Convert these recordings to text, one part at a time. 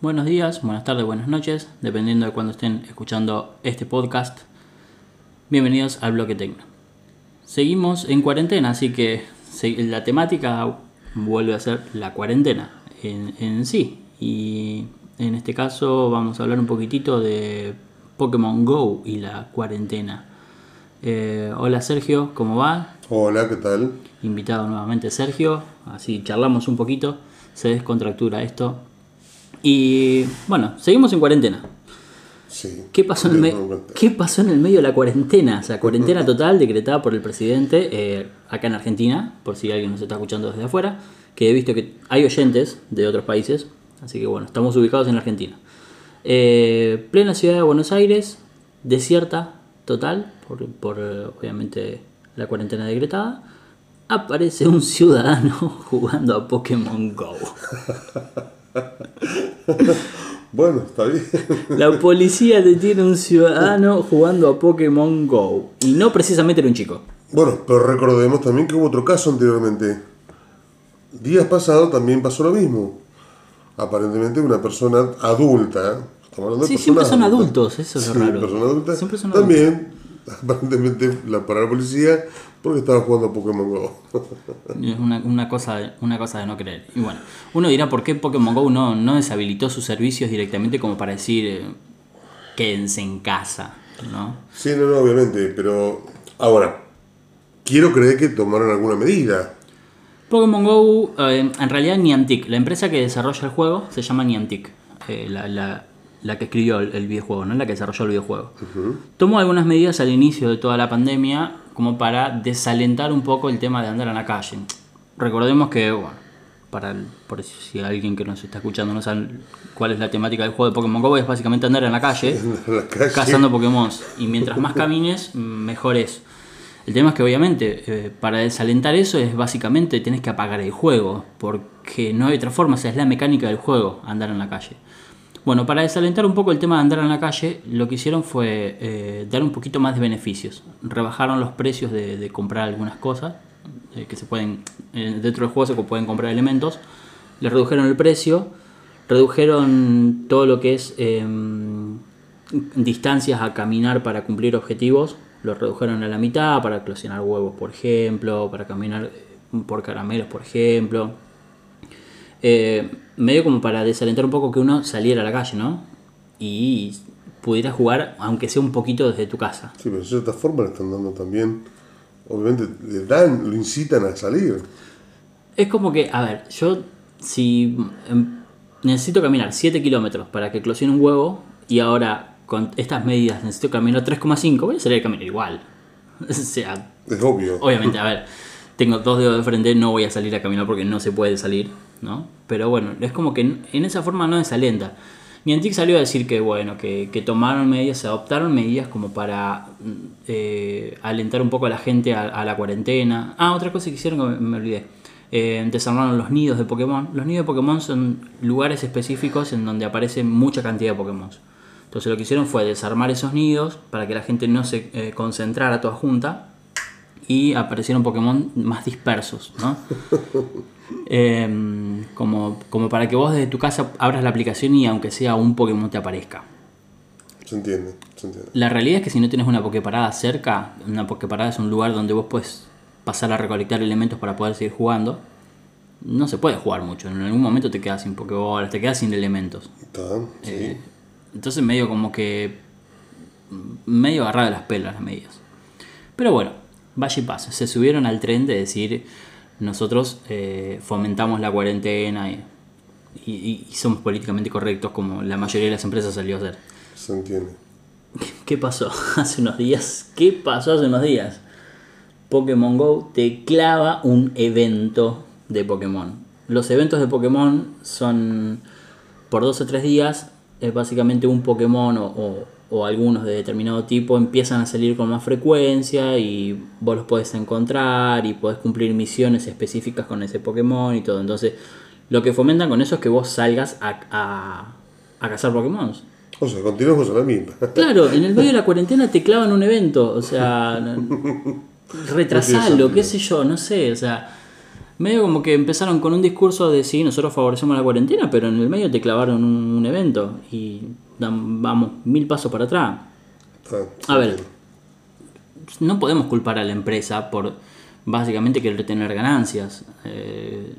buenos días, buenas tardes, buenas noches, dependiendo de cuando estén escuchando este podcast. Bienvenidos al Bloque Tecno. Seguimos en cuarentena, así que la temática vuelve a ser la cuarentena en, en sí. Y en este caso vamos a hablar un poquitito de Pokémon Go y la cuarentena. Eh, hola Sergio, ¿cómo va? Hola, ¿qué tal? Invitado nuevamente Sergio, así charlamos un poquito, se descontractura esto. Y bueno, seguimos en cuarentena. Sí. ¿Qué pasó, en el ¿Qué pasó en el medio de la cuarentena? O sea, cuarentena total decretada por el presidente eh, acá en Argentina, por si alguien nos está escuchando desde afuera, que he visto que hay oyentes de otros países, así que bueno, estamos ubicados en Argentina. Eh, plena ciudad de Buenos Aires, desierta total, por, por obviamente la cuarentena decretada, aparece un ciudadano jugando a Pokémon Go. bueno, está bien. La policía detiene a un ciudadano jugando a Pokémon Go. Y no precisamente era un chico. Bueno, pero recordemos también que hubo otro caso anteriormente. Días pasados también pasó lo mismo. Aparentemente una persona adulta. sí, siempre son adultos, eso es lo raro. Persona adulta, siempre son también aparentemente la para la policía porque estaba jugando a Pokémon Go. es una, una, cosa, una cosa de no creer. Y bueno, uno dirá por qué Pokémon Go no, no deshabilitó sus servicios directamente como para decir eh, quédense en casa, ¿no? Sí, no, no, obviamente, pero ahora, quiero creer que tomaron alguna medida. Pokémon Go, eh, en realidad Niantic, la empresa que desarrolla el juego se llama Niantic. Eh, la, la, la que escribió el, videojuego, ¿no? la que desarrolló el videojuego. Tomó algunas medidas al inicio de toda la pandemia como para desalentar un poco el tema de andar en la calle. Recordemos que, bueno, para por si alguien que nos está escuchando no sabe cuál es la temática del juego de Pokémon Go, es básicamente andar en la calle, cazando Pokémon. Y mientras más camines, mejor es. El tema es que obviamente eh, para desalentar eso es básicamente tienes que apagar el juego, porque no hay otra forma, o sea, es la mecánica del juego andar en la calle. Bueno, para desalentar un poco el tema de andar en la calle, lo que hicieron fue eh, dar un poquito más de beneficios. Rebajaron los precios de, comprar algunas cosas, eh, que se pueden, eh, dentro del juego se pueden comprar elementos. Le redujeron el precio, redujeron todo lo que es em, distancias a caminar para cumplir objetivos, lo redujeron a la mitad para eclosionar huevos, por ejemplo, para caminar por caramelos, por ejemplo eh, medio como para desalentar un poco que uno saliera a la calle, ¿no? Y pudiera jugar, aunque sea un poquito desde tu casa. Sí, pero de cierta forma le están dando también, obviamente, le dan, lo incitan a salir. Es como que, a ver, yo si em, necesito caminar 7 kilómetros para que eclosione un huevo y ahora con estas medidas necesito caminar 3,5, voy a salir a caminar igual. o sea, es obvio. Obviamente, a ver, tengo dos dedos de frente, no voy a salir a caminar porque no se puede salir ¿no? Pero bueno, es como que en esa forma no desalenta. Niantic salió a decir que bueno, que, tomaron medidas, se adoptaron medidas como para eh, alentar un poco a la gente a, la cuarentena. Ah, otra cosa que hicieron que me, olvidé. Eh, desarmaron los nidos de Pokémon. Los nidos de Pokémon son lugares específicos en donde aparece mucha cantidad de Pokémon. Entonces lo que hicieron fue desarmar esos nidos para que la gente no se eh, concentrara toda junta y aparecieron Pokémon más dispersos, ¿no? Em, como, como para que vos desde tu casa abras la aplicación y aunque sea un Pokémon te aparezca. Se entiende, se entiende. La realidad es que si no tienes una Poképarada cerca, una Poképarada es un lugar donde vos puedes pasar a recolectar elementos para poder seguir jugando, no se puede jugar mucho. En algún momento te quedas sin Pokébolas, te quedas sin elementos. Eh, entonces medio como que... medio agarrado de las pelas las medidas. Pero bueno, vaya y pasa. Se subieron al tren de decir nosotros eh, fomentamos la cuarentena y, somos políticamente correctos como la mayoría de las empresas salió a hacer. Se entiende. ¿Qué pasó hace unos días? ¿Qué pasó hace unos días? Pokémon Go te clava un evento de Pokémon. Los eventos de Pokémon son por dos o tres días, es básicamente un Pokémon o o algunos de determinado tipo empiezan a salir con más frecuencia y vos los podés encontrar y podés cumplir misiones específicas con ese Pokémon y todo. Entonces, lo que fomentan con eso es que vos salgas a, a, cazar Pokémon. O sea, continuamos a la misma. Claro, en el medio de la cuarentena te clavan un evento, o sea, retrasalo, qué sé yo, no sé, o sea, Medio como que empezaron con un discurso de sí, nosotros favorecemos la cuarentena, pero en el medio te clavaron un, un evento y dan- vamos mil pasos para atrás. Está- A ver, no podemos culpar a la empresa por básicamente querer tener ganancias. Eh,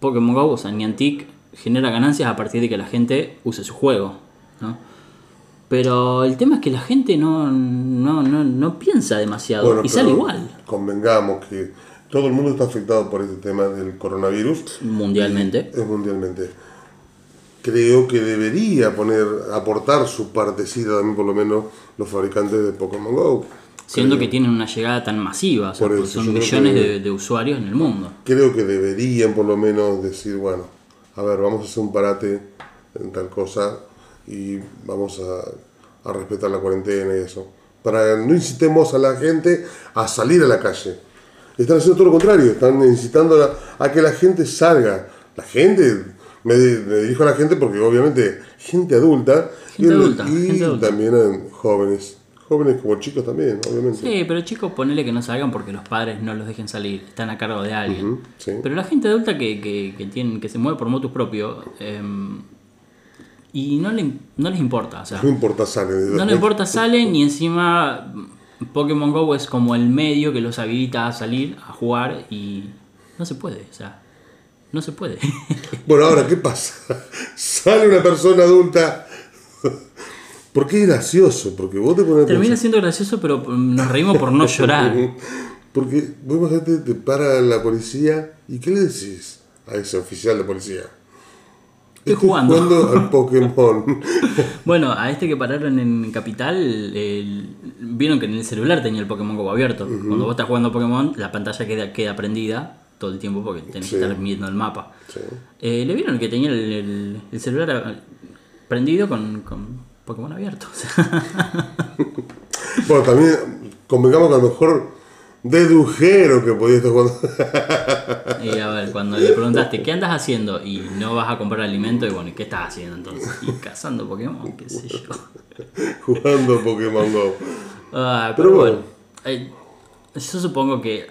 Pokémon Go, o sea, Niantic genera ganancias a partir de que la gente use su juego, ¿no? Pero el tema es que la gente no, no, no, no piensa demasiado Bueno, y sale igual Convengamos que todo el mundo está afectado por este tema del coronavirus. mundialmente. Es mundialmente. Creo que debería poner, aportar su partecita también, por lo menos, los fabricantes de Pokémon Go. Siendo Creo- que tienen una llegada tan masiva, o sea, eso, son millones que- de, de usuarios en el mundo. Creo que deberían, por lo menos, decir, bueno, a ver, vamos a hacer un parate en tal cosa y vamos a, a respetar la cuarentena y eso. Para no incitemos a la gente a salir a la calle. Están haciendo todo lo contrario, están incitando a, a que la gente salga. La gente, me, me dirijo a la gente porque obviamente gente adulta Gente y, adulta, y gente adulta. también eh, jóvenes. Jóvenes como chicos también, obviamente. Sí, pero chicos, ponele que no salgan porque los padres no los dejen salir, están a cargo de alguien. Ujú, sí. Pero la gente adulta que, que, que, tienen, que se mueve por motus propio em, y no, le, no les importa, o sea, No importa, salen. no les importa, salen y encima Pokémon Go es como el medio que los habilita a salir, a jugar y no se puede, o sea, no se puede. Bueno, ahora, ¿qué pasa? Sale una persona adulta. Porque es gracioso, porque vos te pones Termina pensar- siendo gracioso, pero nos reímos por no llorar. Porque vos imagínate, te para la policía y ¿qué le decís a ese oficial de policía? Estoy jugando. al Pokémon. Bueno, a este que pararon en Capital, el- vieron que en el celular tenía el Pokémon Go abierto. Cuando vos estás jugando Pokémon, la pantalla queda, queda prendida todo el tiempo porque tenés Sí. que estar viendo el mapa. Sí. Eh, Le vieron que tenía el, el- el celular prendido con, con Pokémon abierto. o sea. Bueno, también convengamos que a lo mejor dedujeron que podía estar jugando. y a ver, cuando le preguntaste, ¿qué andas haciendo? Y no vas a comprar alimento, y bueno, ¿y qué estás haciendo entonces? Y cazando Pokémon, qué sé yo. jugando Pokémon Go. Ah, pero, Pero bueno, bueno. eh, yo supongo que,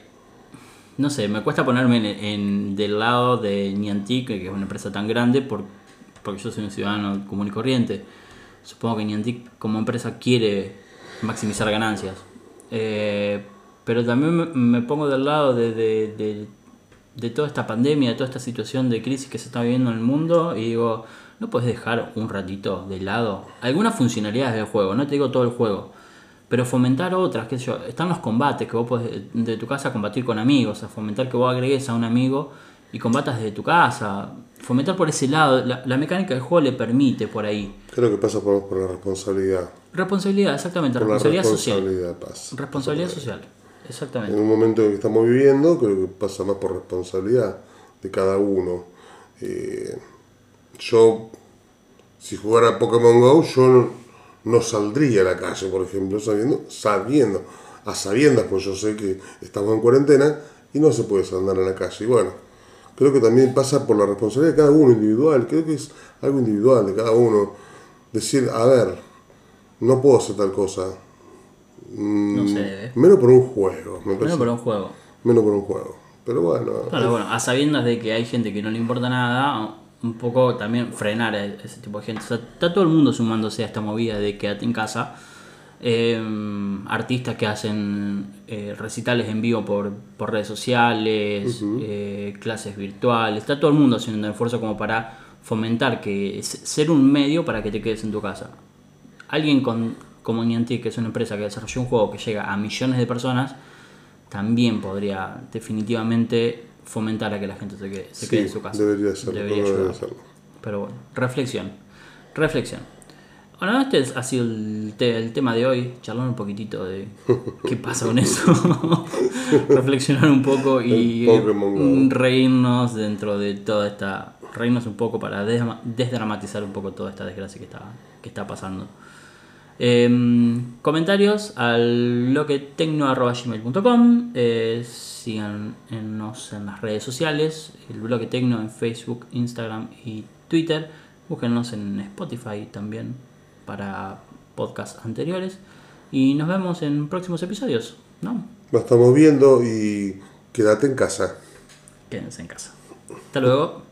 no sé, me cuesta ponerme en, del lado de Niantic, que es una empresa tan grande, por, porque yo soy un ciudadano común y corriente. Supongo que Niantic como empresa quiere maximizar ganancias. Eh, pero también me, me pongo del lado de, de- de- de toda esta pandemia, de toda esta situación de crisis que se está viviendo en el mundo y digo, ¿no puedes dejar un ratito de lado algunas funcionalidades del juego? No te digo todo el juego, pero fomentar otras, qué sé yo, están los combates que vos podés de tu casa combatir con amigos, a fomentar que vos agregues a un amigo y combatas desde tu casa, fomentar por ese lado, la, la mecánica del juego le permite por ahí. Creo que pasa por, por la responsabilidad. Responsabilidad, exactamente, Por la responsabilidad social. responsabilidad pasa. Responsabilidad social, exactamente. En un momento que estamos viviendo, creo que pasa más por responsabilidad de cada uno. Eh, yo, si jugara Pokémon Go, yo no, saldría a la calle, por ejemplo, sabiendo, sabiendo, a sabiendas, pues yo sé que estamos en cuarentena y no se puede andar a la calle. Y bueno, creo que también pasa por la responsabilidad de cada uno individual, creo que es algo individual de cada uno. Decir, a ver, no puedo hacer tal cosa. No sé, ¿eh? Menos por un juego, me. Bueno, pero un juego. Menos por un juego. Pero bueno, Claro, bueno, a sabiendas de que hay gente que no le importa nada, un poco también frenar a ese tipo de gente. O sea, está todo el mundo sumándose a esta movida de quédate en casa. Eh, artistas que hacen eh, recitales en vivo por, por redes sociales, eh, clases virtuales. Está todo el mundo haciendo un esfuerzo como para fomentar que se- ser un medio para que te quedes en tu casa. Alguien con, como Niantic, que es una empresa que desarrolló un juego que llega a millones de personas, también podría definitivamente fomentar a que la gente se quede, se Sí, quede en su casa. debería hacerlo, Debería debería hacerlo. Pero bueno, reflexión. Reflexión. Bueno, este es- ha sido el, te- el tema de hoy. Charlar un poquitito de qué pasa con eso. Reflexionar un poco y Go. mm, reírnos dentro de toda esta. Reírnos un poco para desdramatizar un poco toda esta desgracia que está, que está pasando. Em, comentarios al bloquetecno.gmail.com eh, Síganos en las redes sociales El bloque tecno en Facebook, Instagram y Twitter Búsquenos en Spotify también Para podcasts anteriores Y nos vemos en próximos episodios ¿no? lo estamos viendo y quédate en casa. quédense en casa. Hasta luego.